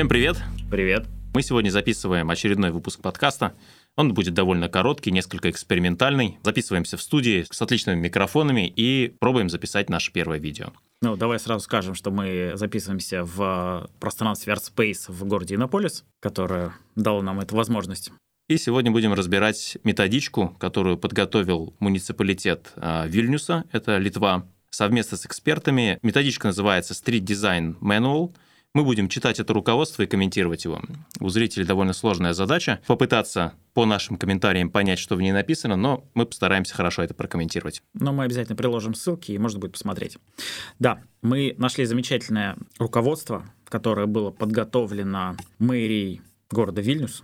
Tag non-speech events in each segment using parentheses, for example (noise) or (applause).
Всем привет! Привет! Мы сегодня записываем очередной выпуск подкаста. Он будет довольно короткий, несколько экспериментальный. Записываемся в студии с отличными микрофонами и пробуем записать наше первое видео. Ну, давай сразу скажем, что мы записываемся в пространстве ArtSpace в городе Иннополис, которое дало нам эту возможность. И сегодня будем разбирать методичку, которую подготовил муниципалитет а, Вильнюса, это Литва, совместно с экспертами. Методичка называется Street Design Manual – мы будем читать это руководство и комментировать его. У зрителей довольно сложная задача попытаться по нашим комментариям понять, что в ней написано, но мы постараемся хорошо это прокомментировать. Но мы обязательно приложим ссылки, и можно будет посмотреть. Да, мы нашли замечательное руководство, которое было подготовлено мэрией города Вильнюс.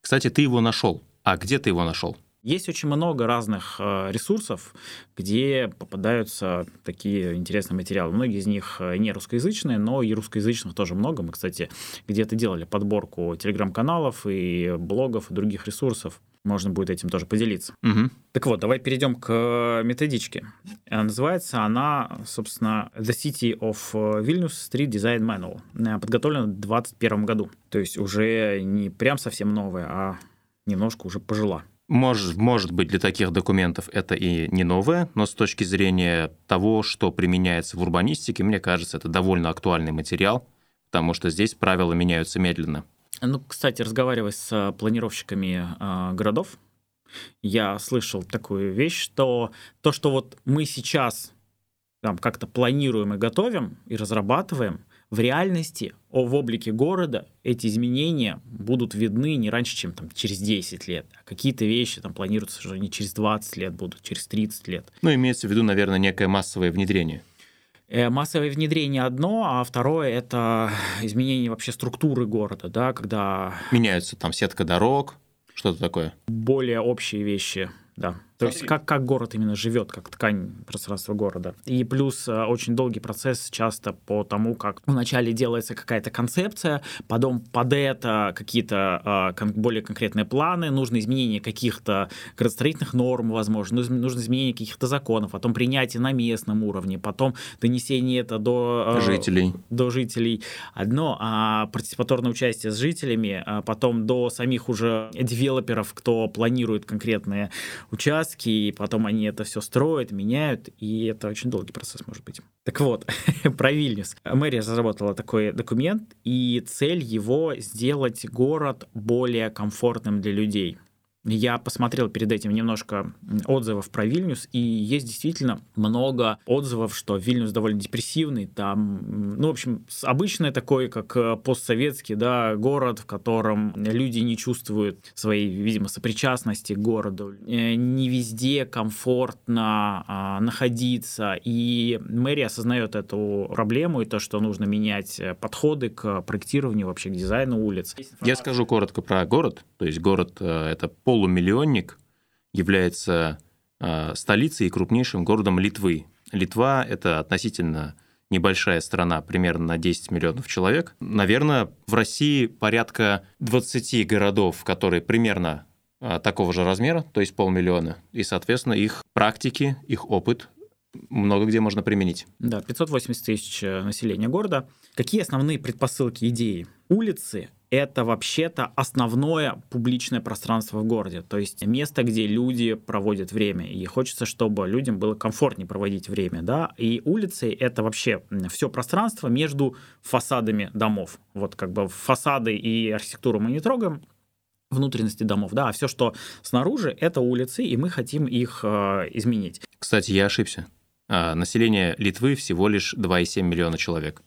Кстати, ты его нашел. А где ты его нашел? Есть очень много разных э, ресурсов, где попадаются такие интересные материалы. Многие из них э, не русскоязычные, но и русскоязычных тоже много. Мы, кстати, где-то делали подборку телеграм-каналов и блогов и других ресурсов. Можно будет этим тоже поделиться. Угу. Так вот, давай перейдем к методичке. Называется она, собственно, The City of Vilnius Street Design Manual. Подготовлена в 2021 году. То есть уже не прям совсем новая, а немножко уже пожила. Может, может быть, для таких документов это и не новое, но с точки зрения того, что применяется в урбанистике, мне кажется, это довольно актуальный материал, потому что здесь правила меняются медленно. Ну, кстати, разговаривая с планировщиками э, городов, я слышал такую вещь, что то, что вот мы сейчас там как-то планируем и готовим и разрабатываем, в реальности в облике города эти изменения будут видны не раньше, чем там, через 10 лет. А какие-то вещи там планируются, что они через 20 лет будут, через 30 лет. Ну, имеется в виду, наверное, некое массовое внедрение. Э, массовое внедрение одно, а второе это изменение вообще структуры города, да, когда... Меняются там сетка дорог, что-то такое. Более общие вещи, да. То есть как, как город именно живет, как ткань пространства города. И плюс э, очень долгий процесс часто по тому, как вначале делается какая-то концепция, потом под это какие-то э, более конкретные планы, нужно изменение каких-то градостроительных норм, возможно, нужно изменение каких-то законов, потом принятие на местном уровне, потом донесение это до э, жителей. До жителей. Одно, а партиципаторное участие с жителями, а потом до самих уже девелоперов, кто планирует конкретные участки, участки, и потом они это все строят, меняют, и это очень долгий процесс может быть. Так вот, (laughs) про Вильнюс. Мэрия разработала такой документ, и цель его сделать город более комфортным для людей. Я посмотрел перед этим немножко отзывов про Вильнюс, и есть действительно много отзывов, что Вильнюс довольно депрессивный. Там, ну, в общем, обычный такой, как э, постсоветский, да, город, в котором люди не чувствуют своей, видимо, сопричастности к городу. Э, не везде комфортно а, находиться, и мэрия осознает эту проблему и то, что нужно менять э, подходы к проектированию, вообще к дизайну улиц. Я скажу коротко про город. То есть город — это полумиллионник является э, столицей и крупнейшим городом Литвы. Литва – это относительно небольшая страна, примерно на 10 миллионов человек. Наверное, в России порядка 20 городов, которые примерно э, такого же размера, то есть полмиллиона, и, соответственно, их практики, их опыт много где можно применить. Да, 580 тысяч э, населения города. Какие основные предпосылки идеи? Улицы это вообще-то основное публичное пространство в городе, то есть место, где люди проводят время, и хочется, чтобы людям было комфортнее проводить время, да, и улицы — это вообще все пространство между фасадами домов, вот как бы фасады и архитектуру мы не трогаем, внутренности домов, да, а все, что снаружи, это улицы, и мы хотим их э, изменить. Кстати, я ошибся. А, население Литвы всего лишь 2,7 миллиона человек.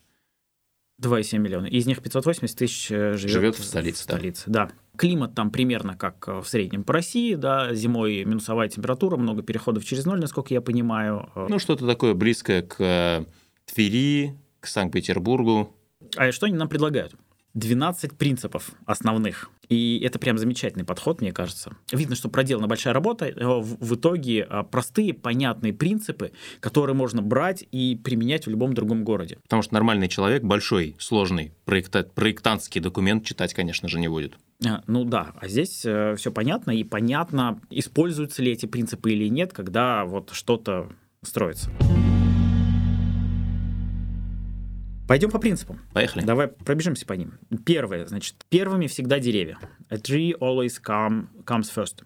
2,7 миллиона. Из них 580 тысяч живет, живет в столице. В столице да. да. Климат там примерно как э, в среднем по России, да, зимой минусовая температура, много переходов через ноль, насколько я понимаю. Ну, что-то такое близкое к э, Твери, к Санкт-Петербургу. А что они нам предлагают? 12 принципов основных. И это прям замечательный подход, мне кажется. Видно, что проделана большая работа. Э, в итоге э, простые, понятные принципы, которые можно брать и применять в любом другом городе. Потому что нормальный человек большой, сложный проекта- проектантский документ читать, конечно же, не будет. А, ну да, а здесь э, все понятно, и понятно, используются ли эти принципы или нет, когда вот что-то строится. Пойдем по принципам. Поехали. Давай пробежимся по ним. Первое, значит, первыми всегда деревья. A tree always come, comes first.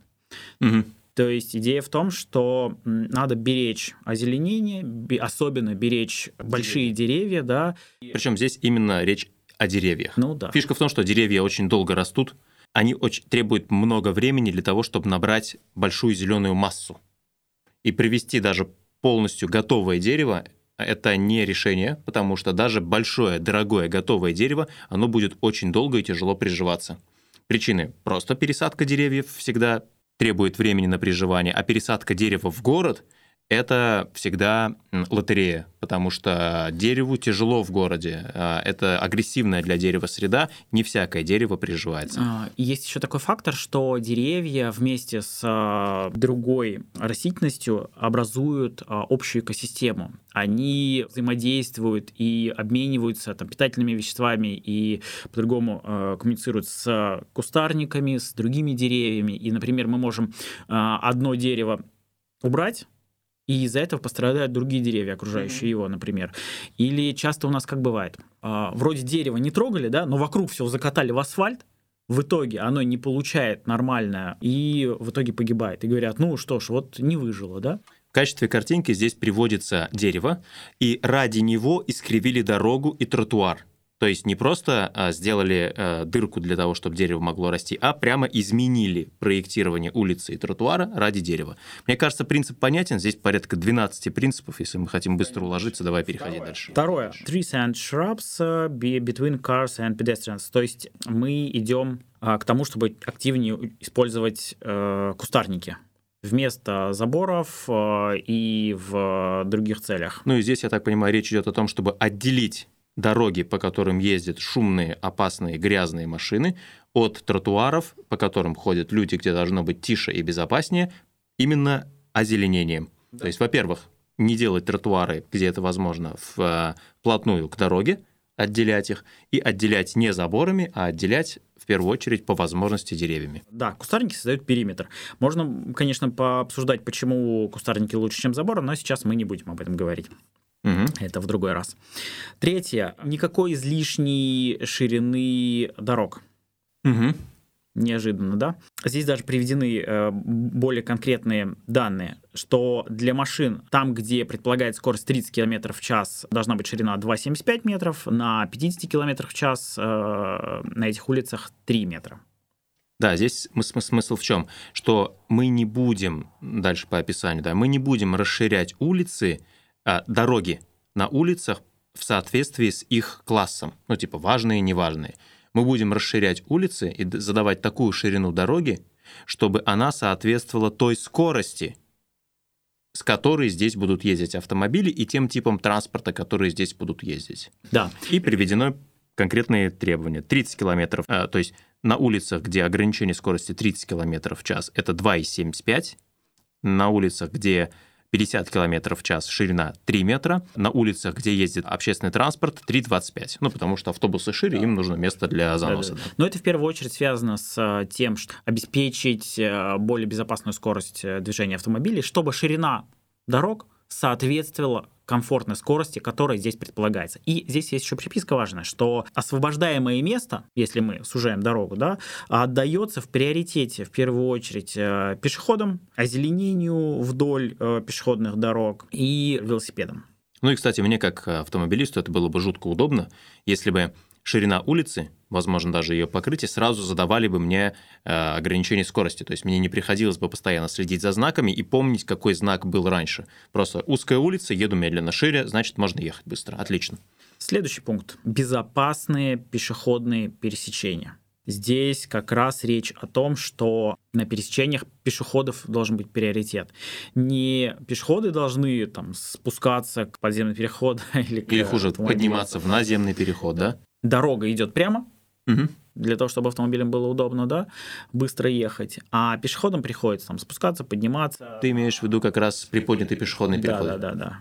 Мгм. То есть идея в том, что надо беречь озеленение, бе- особенно беречь большие деревья, да. Причем здесь именно речь о деревьях. Ну да. Фишка в том, что деревья очень долго растут, они очень требуют много времени для того, чтобы набрать большую зеленую массу. И привести даже полностью готовое дерево это не решение, потому что даже большое, дорогое, готовое дерево, оно будет очень долго и тяжело приживаться. Причины – просто пересадка деревьев всегда требует времени на приживание, а пересадка дерева в город – это всегда лотерея, потому что дереву тяжело в городе. А, Это агрессивная для дерева среда, не всякое дерево приживается. А, Есть еще такой фактор, что деревья вместе с а, другой растительностью образуют общую экосистему. Они взаимодействуют и обмениваются там, питательными веществами и по-другому коммуницируют с кустарниками, с другими деревьями. И, например, мы можем одно дерево убрать, и из-за этого пострадают другие деревья, окружающие его, например. Или часто у нас как бывает, а, вроде дерева не трогали, да, но вокруг все закатали в асфальт, в итоге оно не получает нормально и в итоге погибает. И говорят, ну что ж, вот не выжило, да? В качестве картинки здесь приводится дерево, и ради него искривили дорогу и тротуар. То есть не просто а, сделали а, дырку для того, чтобы дерево могло расти, а прямо изменили проектирование улицы и тротуара ради дерева. Мне кажется, принцип понятен. Здесь порядка 12 принципов. Если мы хотим быстро уложиться, давай переходить дальше. Второе. Trees and shrubs be between cars and pedestrians. То есть мы идем а, к тому, чтобы активнее использовать э, кустарники вместо заборов э, и в других целях. Ну и здесь, я так понимаю, речь идет о том, чтобы отделить дороги, по которым ездят шумные, опасные, грязные машины, от тротуаров, по которым ходят люди, где должно быть тише и безопаснее, именно озеленением. То есть, во-первых, не делать тротуары, где это возможно, вплотную к дороге, отделять их, и отделять не заборами, а отделять в первую очередь по возможности деревьями. Да, кустарники создают периметр. Можно, конечно, пообсуждать, почему кустарники лучше, чем заборы, но сейчас мы не будем об этом говорить. Угу. Это в другой раз. Третье. Никакой излишней ширины дорог. Угу. Неожиданно, да? Здесь даже приведены э, более конкретные данные, что для машин, там, где предполагается скорость 30 км в час, должна быть ширина 2,75 метров, на 50 км в час э, на этих улицах 3 метра. Да, здесь смысл, смысл в чем? Что мы не будем, дальше по описанию, да, мы не будем расширять улицы, дороги на улицах в соответствии с их классом, ну типа важные неважные. Мы будем расширять улицы и задавать такую ширину дороги, чтобы она соответствовала той скорости, с которой здесь будут ездить автомобили и тем типам транспорта, которые здесь будут ездить. Да, И приведено конкретные требования. 30 километров, а, то есть на улицах, где ограничение скорости 30 километров в час, это 2,75. На улицах, где 50 километров в час, ширина 3 метра. На улицах, где ездит общественный транспорт, 3,25. Ну, потому что автобусы шире, им нужно место для заноса. Да-да. Но это в первую очередь связано с э, тем, что обеспечить э, более безопасную скорость э, движения автомобилей, чтобы ширина дорог соответствовала комфортной скорости, которая здесь предполагается. И здесь есть еще приписка важная, что освобождаемое место, если мы сужаем дорогу, да, отдается в приоритете в первую очередь э, пешеходам, озеленению вдоль э, пешеходных дорог и велосипедам. Ну и, кстати, мне как автомобилисту это было бы жутко удобно, если бы ширина улицы, возможно, даже ее покрытие, сразу задавали бы мне э, ограничение скорости. То есть мне не приходилось бы постоянно следить за знаками и помнить, какой знак был раньше. Просто узкая улица, еду медленно шире, значит, можно ехать быстро. Отлично. Следующий пункт. Безопасные пешеходные пересечения. Здесь как раз речь о том, что на пересечениях пешеходов должен быть приоритет. Не пешеходы должны там спускаться к подземному переходу (laughs) или, к Или хуже, автомобилю. подниматься в наземный переход, да? Дорога идет прямо, Мгм. для того, чтобы автомобилям было удобно, да, быстро ехать. А пешеходам приходится там спускаться, подниматься. Ты имеешь в виду как раз приподнятый пешеходный Да, переход? да, да, да.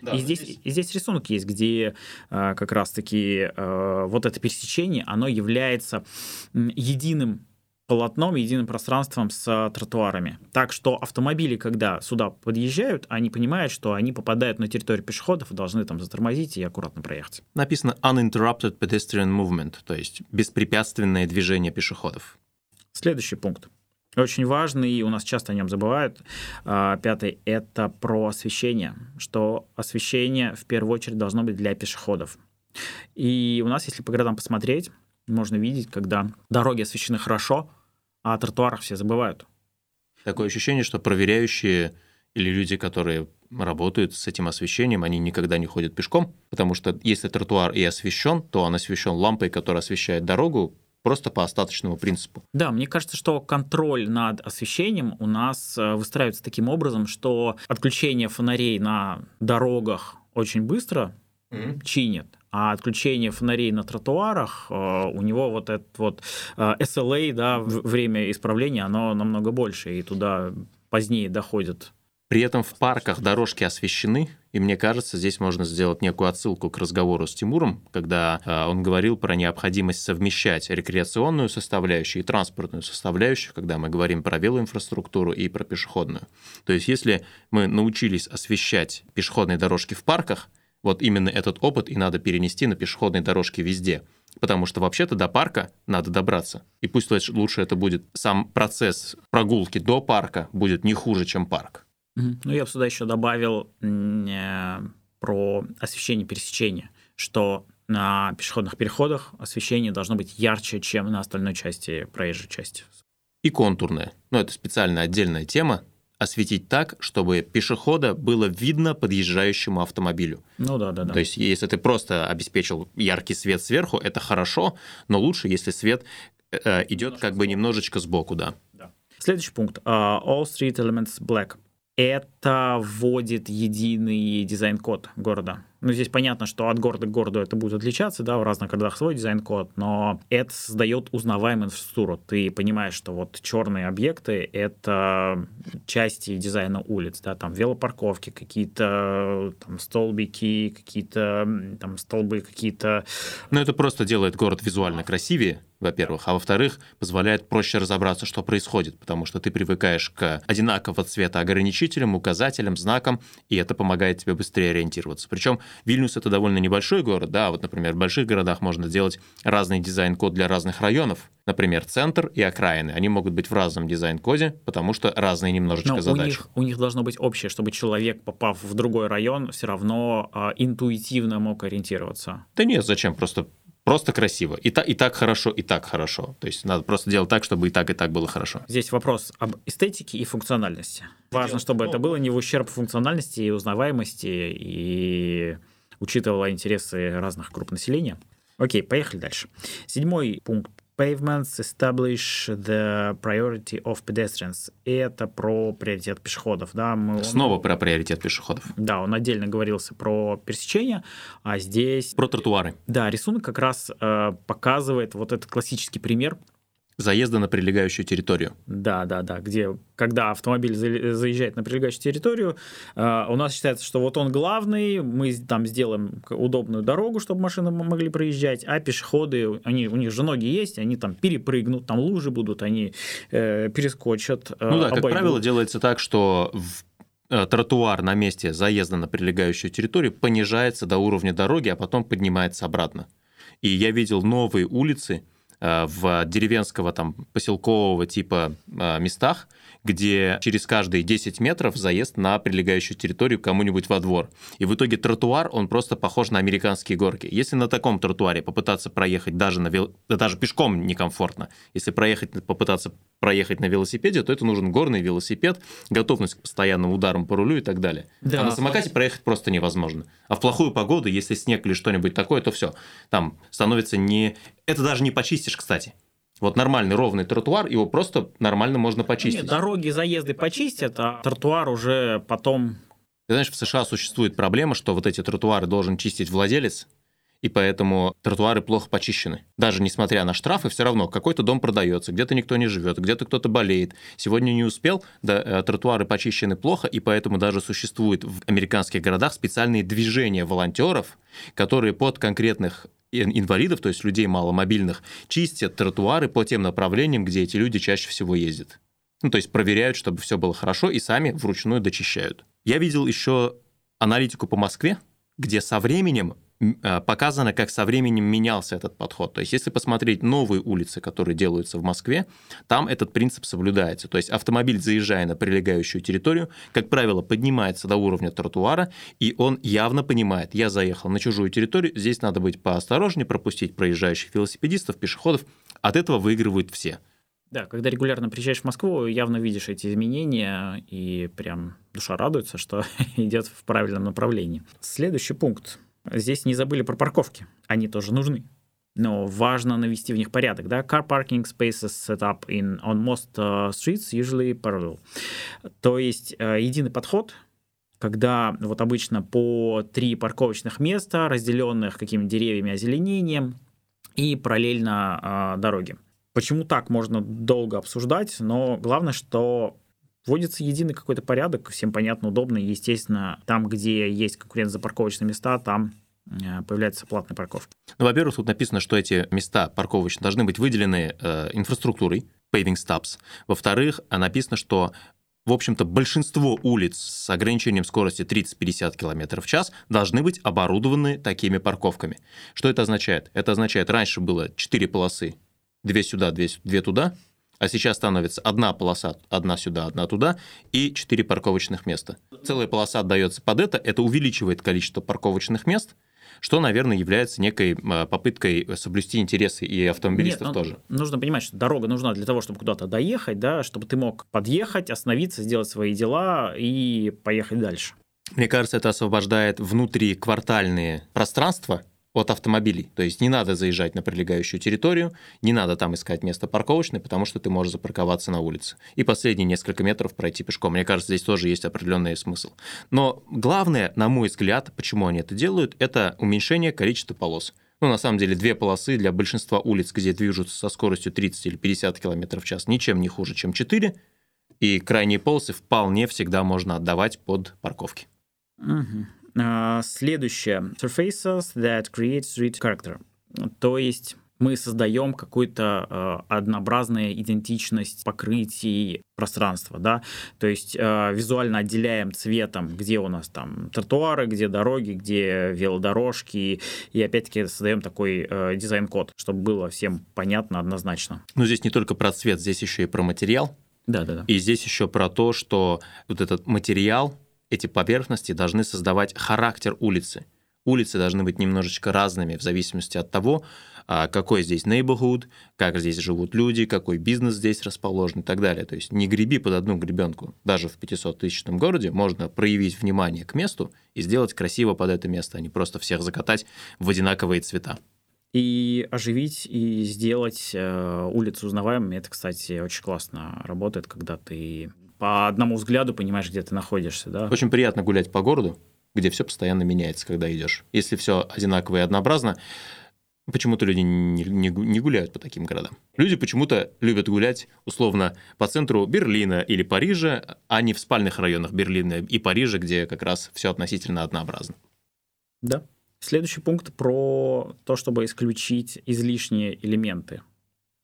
Да, и, здесь, и здесь рисунок есть, где э, как раз-таки э, вот это пересечение, оно является единым полотном, единым пространством с тротуарами. Так что автомобили, когда сюда подъезжают, они понимают, что они попадают на территорию пешеходов и должны там затормозить и аккуратно проехать. Написано uninterrupted pedestrian movement, то есть беспрепятственное движение пешеходов. Следующий пункт. Очень важный, и у нас часто о нем забывают. А, пятый – это про освещение, что освещение в первую очередь должно быть для пешеходов. И у нас, если по городам посмотреть, можно видеть, когда дороги освещены хорошо, а о тротуарах все забывают. Такое ощущение, что проверяющие или люди, которые работают с этим освещением, они никогда не ходят пешком, потому что если тротуар и освещен, то он освещен лампой, которая освещает дорогу, просто по остаточному принципу. Да, мне кажется, что контроль над освещением у нас э, выстраивается таким образом, что отключение фонарей на дорогах очень быстро mm-hmm. чинят, а отключение фонарей на тротуарах, э, у него вот этот вот э, SLA, да, время исправления, оно намного больше, и туда позднее доходит при этом в парках дорожки освещены, и мне кажется, здесь можно сделать некую отсылку к разговору с Тимуром, когда э, он говорил про необходимость совмещать рекреационную составляющую и транспортную составляющую, когда мы говорим про велоинфраструктуру и про пешеходную. То есть если мы научились освещать пешеходные дорожки в парках, вот именно этот опыт и надо перенести на пешеходные дорожки везде. Потому что вообще-то до парка надо добраться. И пусть лучше это будет сам процесс прогулки до парка будет не хуже, чем парк. Ну, я бы сюда еще добавил э, про освещение пересечения, что на пешеходных переходах освещение должно быть ярче, чем на остальной части проезжей части. И контурное. Ну, это специально отдельная тема. Осветить так, чтобы пешехода было видно подъезжающему автомобилю. Ну да, да, да. То есть, если ты просто обеспечил яркий свет сверху, это хорошо, но лучше, если свет э, идет как бы немножечко сбоку, да. да. Следующий пункт. Uh, all street elements black это вводит единый дизайн-код города. Ну, здесь понятно, что от города к городу это будет отличаться, да, в разных городах свой дизайн-код, но это создает узнаваемую инфраструктуру. Ты понимаешь, что вот черные объекты — это части дизайна улиц, да, там велопарковки, какие-то там столбики, какие-то там столбы, какие-то... Ну, это просто делает город визуально красивее, во-первых, а во-вторых, позволяет проще разобраться, что происходит, потому что ты привыкаешь к одинакового цвета ограничителям, указателям, знакам, и это помогает тебе быстрее ориентироваться. Причем Вильнюс — это довольно небольшой город, да, вот, например, в больших городах можно делать разный дизайн-код для разных районов, например, центр и окраины, они могут быть в разном дизайн-коде, потому что разные немножечко Но задачи. У них, у них должно быть общее, чтобы человек, попав в другой район, все равно э, интуитивно мог ориентироваться. Да нет, зачем? Просто просто красиво. И, та, и так хорошо, и так хорошо. То есть надо просто делать так, чтобы и так, и так было хорошо. Здесь вопрос об эстетике и функциональности. Важно, чтобы это было не в ущерб функциональности и узнаваемости, и учитывало интересы разных групп населения. Окей, поехали дальше. Седьмой пункт Pavements establish the priority of pedestrians. И это про приоритет пешеходов. Да, мы, Снова он, про приоритет пешеходов. Да, он отдельно говорился про пересечение, а здесь... Про тротуары. Да, рисунок как раз э, показывает вот этот классический пример заезда на прилегающую территорию. Да, да, да, где, когда автомобиль заезжает на прилегающую территорию, э, у нас считается, что вот он главный, мы там сделаем удобную дорогу, чтобы машины могли проезжать, а пешеходы, они, у них же ноги есть, они там перепрыгнут, там лужи будут, они э, перескочат. Э, ну да, обойдут. как правило, делается так, что в э, тротуар на месте заезда на прилегающую территорию понижается до уровня дороги, а потом поднимается обратно. И я видел новые улицы, в деревенского там поселкового типа э, местах, где через каждые 10 метров заезд на прилегающую территорию кому-нибудь во двор. И в итоге тротуар, он просто похож на американские горки. Если на таком тротуаре попытаться проехать даже, на вел... да даже пешком некомфортно, если проехать, попытаться проехать на велосипеде, то это нужен горный велосипед, готовность к постоянным ударам по рулю и так далее. Да. А на самокате проехать просто невозможно. А в плохую погоду, если снег или что-нибудь такое, то все. Там становится не... Это даже не почистишь, кстати. Вот нормальный ровный тротуар, его просто нормально можно почистить. Нет, дороги, заезды почистят, а тротуар уже потом... Ты знаешь, в США существует проблема, что вот эти тротуары должен чистить владелец, и поэтому тротуары плохо почищены. Даже несмотря на штрафы, все равно какой-то дом продается, где-то никто не живет, где-то кто-то болеет. Сегодня не успел, да, э, тротуары почищены плохо, и поэтому даже существуют в американских городах специальные движения волонтеров, которые под конкретных инвалидов, то есть людей маломобильных, чистят тротуары по тем направлениям, где эти люди чаще всего ездят. Ну, то есть проверяют, чтобы все было хорошо, и сами вручную дочищают. Я видел еще аналитику по Москве, где со временем показано, как со временем менялся этот подход. То есть, если посмотреть новые улицы, которые делаются в Москве, там этот принцип соблюдается. То есть, автомобиль, заезжая на прилегающую территорию, как правило, поднимается до уровня тротуара, и он явно понимает, я заехал на чужую территорию, здесь надо быть поосторожнее, пропустить проезжающих велосипедистов, пешеходов. От этого выигрывают все. Да, когда регулярно приезжаешь в Москву, явно видишь эти изменения, и прям душа радуется, что (laughs) идет в правильном направлении. Следующий пункт Здесь не забыли про парковки. Они тоже нужны. Но важно навести в них порядок. Да? Car parking spaces set up in, on most uh, streets usually parallel. То есть uh, единый подход, когда вот обычно по три парковочных места, разделенных какими-то деревьями, озеленением, и параллельно э, дороге. Почему так можно долго обсуждать, но главное, что Вводится единый какой-то порядок, всем понятно, удобно. Естественно, там, где есть конкуренция за парковочные места, там э, появляется платная парковка. Ну, во-первых, тут написано, что эти места парковочные должны быть выделены э, инфраструктурой, paving stops. Во-вторых, написано, что в общем-то, большинство улиц с ограничением скорости 30-50 км в час должны быть оборудованы такими парковками. Что это означает? Это означает, раньше было 4 полосы, 2 сюда, 2, 2 туда, а сейчас становится одна полоса, одна сюда, одна туда, и четыре парковочных места. Целая полоса отдается под это, это увеличивает количество парковочных мест, что, наверное, является некой а, попыткой соблюсти интересы и автомобилистов Нет, ну, тоже. Нужно понимать, что дорога нужна для того, чтобы куда-то доехать, да, чтобы ты мог подъехать, остановиться, сделать свои дела и поехать дальше. Мне кажется, это освобождает внутриквартальные пространства от автомобилей. То есть не надо заезжать на прилегающую территорию, не надо там искать место парковочное, потому что ты можешь запарковаться на улице. И последние несколько метров пройти пешком. Мне кажется, здесь тоже есть определенный смысл. Но главное, на мой взгляд, почему они это делают, это уменьшение количества полос. Ну, на самом деле, две полосы для большинства улиц, где движутся со скоростью 30 или 50 км в час, ничем не хуже, чем 4. И крайние полосы вполне всегда можно отдавать под парковки. Угу. А, следующее. Surfaces that create street character. То есть мы создаем какую-то э, однообразную идентичность покрытий пространства, да, то есть э, визуально отделяем цветом, где у нас там тротуары, где дороги, где велодорожки, и опять-таки создаем такой э, дизайн-код, чтобы было всем понятно однозначно. Но здесь не только про цвет, здесь еще и про материал. Да, да, да. И здесь еще про то, что вот этот материал эти поверхности должны создавать характер улицы. Улицы должны быть немножечко разными в зависимости от того, а, какой здесь neighborhood, как здесь живут люди, какой бизнес здесь расположен и так далее. То есть не греби под одну гребенку. Даже в 500-тысячном городе можно проявить внимание к месту и сделать красиво под это место, а не просто всех закатать в одинаковые цвета. И оживить и сделать э, улицу узнаваемой, это, кстати, очень классно работает, когда ты по одному взгляду понимаешь, где ты находишься. Да? Очень приятно гулять по городу, где все постоянно меняется, когда идешь. Если все одинаково и однообразно, почему-то люди не, не, не гуляют по таким городам. Люди почему-то любят гулять условно по центру Берлина или Парижа, а не в спальных районах Берлина и Парижа, где как раз все относительно однообразно. Да. Следующий пункт про то, чтобы исключить излишние элементы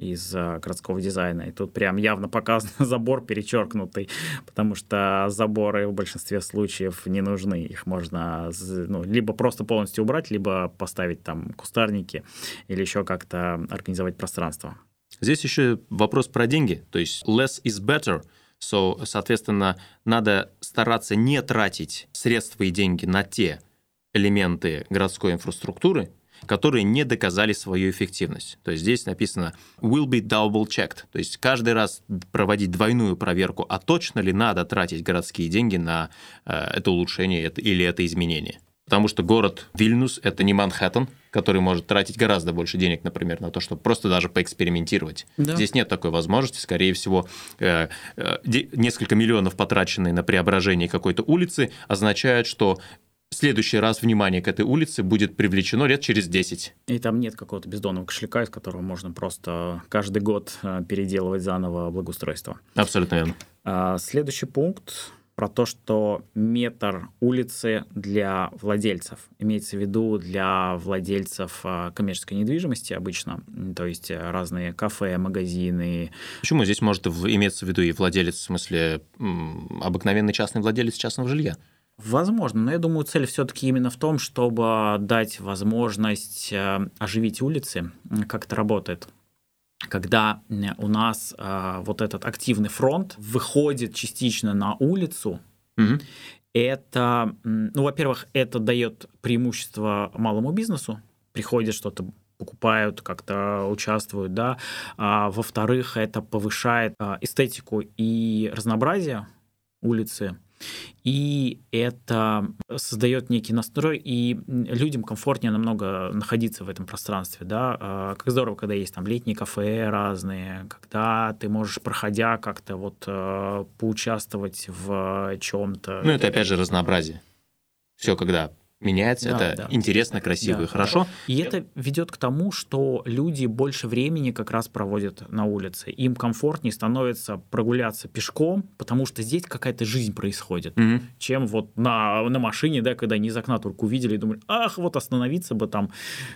из городского дизайна. И тут прям явно показан (laughs) забор перечеркнутый, потому что заборы в большинстве случаев не нужны. Их можно ну, либо просто полностью убрать, либо поставить там кустарники или еще как-то организовать пространство. Здесь еще вопрос про деньги. То есть less is better. So, соответственно, надо стараться не тратить средства и деньги на те элементы городской инфраструктуры, которые не доказали свою эффективность. То есть здесь написано will be double checked, то есть каждый раз проводить двойную проверку, а точно ли надо тратить городские деньги на э, это улучшение или это изменение. Потому что город Вильнюс – это не Манхэттен, который может тратить гораздо больше денег, например, на то, чтобы просто даже поэкспериментировать. Да. Здесь нет такой возможности. Скорее всего, э, э, несколько миллионов, потраченные на преображение какой-то улицы, означают, что следующий раз внимание к этой улице будет привлечено лет через 10. И там нет какого-то бездонного кошелька, из которого можно просто каждый год э, переделывать заново благоустройство. Абсолютно верно. А, следующий пункт про то, что метр улицы для владельцев, имеется в виду для владельцев а, коммерческой недвижимости обычно, то есть разные кафе, магазины. Почему здесь может иметься в виду и владелец, в смысле обыкновенный частный владелец частного жилья? Возможно, но я думаю, цель все-таки именно в том, чтобы дать возможность э, оживить улицы. Как это работает? Когда у нас э, вот этот активный фронт выходит частично на улицу, угу. это, ну, во-первых, это дает преимущество малому бизнесу, приходят что-то покупают, как-то участвуют, да. А, во-вторых, это повышает а, эстетику и разнообразие улицы. И это создает некий настрой, и людям комфортнее намного находиться в этом пространстве. Да? А, как здорово, когда есть там летние кафе разные, когда ты можешь, проходя, как-то вот э, поучаствовать в чем-то. Ну, это опять же разнообразие. Все, когда меняется, да, это да. интересно, красиво да, и хорошо. И это ведет к тому, что люди больше времени как раз проводят на улице. Им комфортнее становится прогуляться пешком, потому что здесь какая-то жизнь происходит, угу. чем вот на, на машине, да, когда они из окна только увидели и думали, ах, вот остановиться бы там,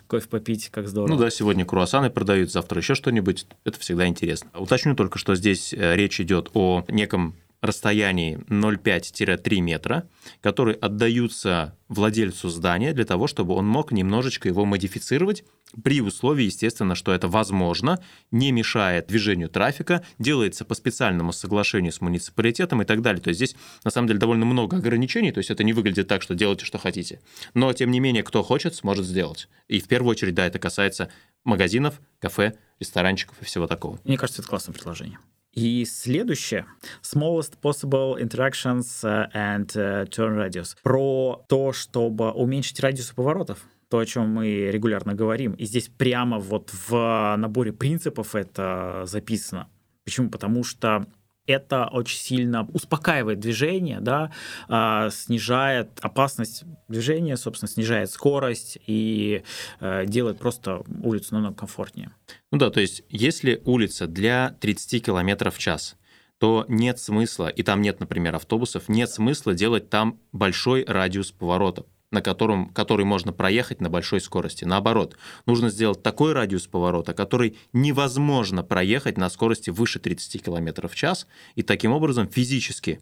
кофе попить, как здорово. Ну да, сегодня круассаны продают, завтра еще что-нибудь, это всегда интересно. Уточню только, что здесь э, речь идет о неком расстоянии 0,5-3 метра, которые отдаются владельцу здания для того, чтобы он мог немножечко его модифицировать при условии, естественно, что это возможно, не мешает движению трафика, делается по специальному соглашению с муниципалитетом и так далее. То есть здесь, на самом деле, довольно много ограничений, то есть это не выглядит так, что делайте, что хотите. Но, тем не менее, кто хочет, сможет сделать. И в первую очередь, да, это касается магазинов, кафе, ресторанчиков и всего такого. Мне кажется, это классное предложение. И следующее smallest possible interactions э, and uh, turn radius про то, чтобы уменьшить радиус поворотов то, о чем мы регулярно говорим. И здесь прямо вот в наборе принципов это записано. Почему? Потому что это очень сильно успокаивает движение, да, а, снижает опасность движения, собственно, снижает скорость и э, делает просто улицу намного комфортнее. Ну да, то есть если улица для 30 км в час, то нет смысла, и там нет, например, автобусов, нет смысла делать там большой радиус поворота на котором, который можно проехать на большой скорости. Наоборот, нужно сделать такой радиус поворота, который невозможно проехать на скорости выше 30 км в час, и таким образом физически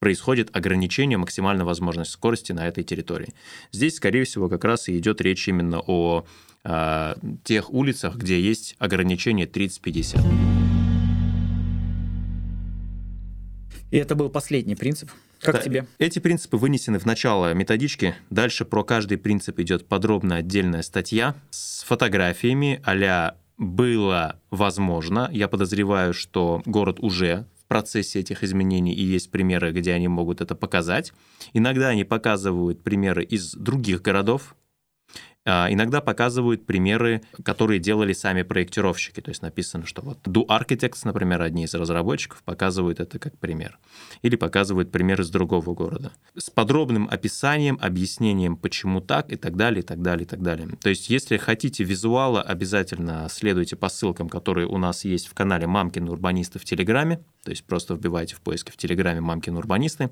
происходит ограничение максимальной возможной скорости на этой территории. Здесь, скорее всего, как раз и идет речь именно о э, тех улицах, где есть ограничение 30-50. И это был последний принцип. Как да, тебе? Эти принципы вынесены в начало методички. Дальше про каждый принцип идет подробно отдельная статья с фотографиями а было возможно. Я подозреваю, что город уже в процессе этих изменений, и есть примеры, где они могут это показать. Иногда они показывают примеры из других городов, иногда показывают примеры, которые делали сами проектировщики. То есть написано, что вот Do Architects, например, одни из разработчиков, показывают это как пример. Или показывают пример из другого города. С подробным описанием, объяснением, почему так, и так далее, и так далее, и так далее. То есть если хотите визуала, обязательно следуйте по ссылкам, которые у нас есть в канале «Мамкин урбанисты» в Телеграме. То есть просто вбивайте в поиске в Телеграме «Мамкин урбанисты».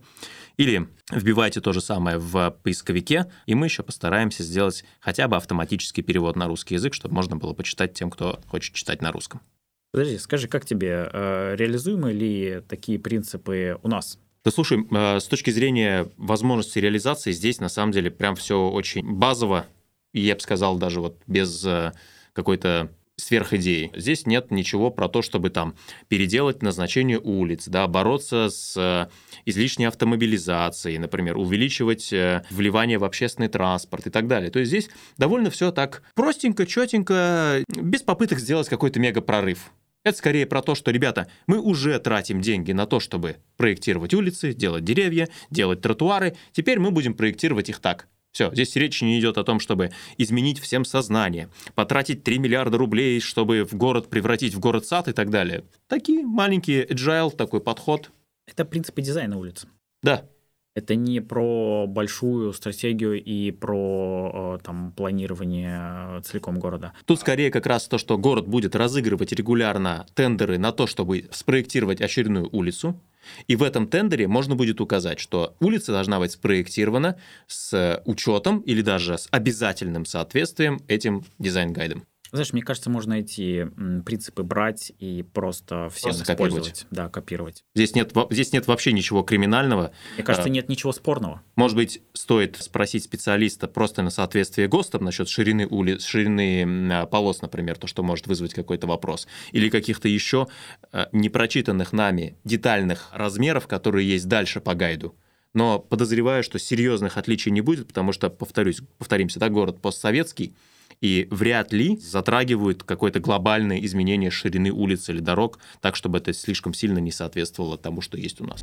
Или вбивайте то же самое в поисковике, и мы еще постараемся сделать хотя бы автоматический перевод на русский язык, чтобы можно было почитать тем, кто хочет читать на русском. Подожди, скажи, как тебе, э, реализуемы ли такие принципы у нас? Да слушай, э, с точки зрения возможности реализации, здесь на самом деле прям все очень базово, и я бы сказал даже вот без э, какой-то сверхидеи. Здесь нет ничего про то, чтобы там переделать назначение улиц, да, бороться с э, излишней автомобилизацией, например, увеличивать э, вливание в общественный транспорт и так далее. То есть здесь довольно все так простенько, четенько, без попыток сделать какой-то мега прорыв. Это скорее про то, что, ребята, мы уже тратим деньги на то, чтобы проектировать улицы, делать деревья, делать тротуары. Теперь мы будем проектировать их так. Все, здесь речь не идет о том, чтобы изменить всем сознание, потратить 3 миллиарда рублей, чтобы в город превратить в город-сад и так далее. Такие маленькие agile, такой подход. Это принципы дизайна улиц. Да, Это не про большую стратегию и про э, там планирование целиком города. Тут скорее как раз то, что город будет разыгрывать регулярно тендеры на то, чтобы спроектировать очередную улицу, и в этом тендере можно будет указать, что улица должна быть спроектирована с учетом или даже с обязательным соответствием этим дизайн-гайдам. Знаешь, мне кажется, можно эти принципы брать и просто всем просто использовать. Копировать. Да, копировать. Здесь нет, здесь нет вообще ничего криминального. Мне кажется, а, нет ничего спорного. Может быть, стоит спросить специалиста просто на соответствие ГОСТам насчет ширины улиц, ширины а, полос, например, то, что может вызвать какой-то вопрос, или каких-то еще а, непрочитанных нами детальных размеров, которые есть дальше по гайду. Но подозреваю, что серьезных отличий не будет, потому что, повторюсь, повторимся, да, город постсоветский, и вряд ли затрагивают какое-то глобальное изменение ширины улиц или дорог, так, чтобы это слишком сильно не соответствовало тому, что есть у нас.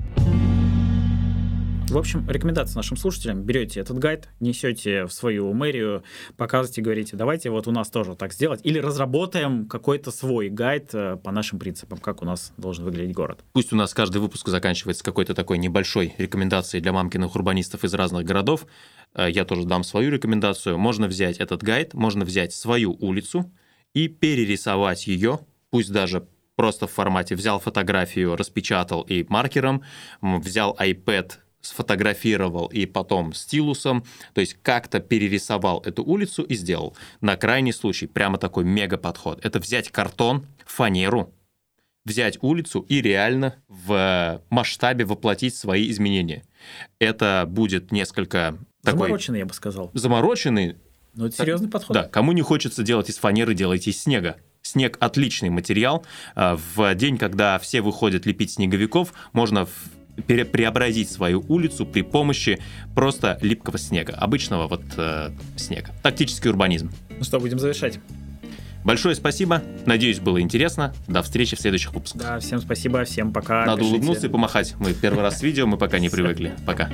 В общем, рекомендация нашим слушателям. Берете этот гайд, несете в свою мэрию, показываете, говорите, давайте вот у нас тоже так сделать. Или разработаем какой-то свой гайд э, по нашим принципам, как у нас должен выглядеть город. Пусть у нас каждый выпуск заканчивается какой-то такой небольшой рекомендацией для мамкиных урбанистов из разных городов. Э, я тоже дам свою рекомендацию. Можно взять этот гайд, можно взять свою улицу и перерисовать ее, пусть даже просто в формате взял фотографию, распечатал и маркером, взял iPad, сфотографировал и потом стилусом, то есть как-то перерисовал эту улицу и сделал. На крайний случай прямо такой мега подход. Это взять картон, фанеру, взять улицу и реально в масштабе воплотить свои изменения. Это будет несколько такой... Замороченный, я бы сказал. Замороченный. Ну, это серьезный подход. Да, кому не хочется делать из фанеры, делайте из снега. Снег отличный материал. А, в день, когда все выходят лепить снеговиков, можно преобразить свою улицу при помощи просто липкого снега, обычного вот э, снега. Тактический урбанизм. Ну что, будем завершать. Большое спасибо. Надеюсь, было интересно. До встречи в следующих выпусках. Да, всем спасибо, всем пока. Надо Пишите. улыбнуться и помахать. Мы первый раз с видео, мы пока не привыкли. Пока.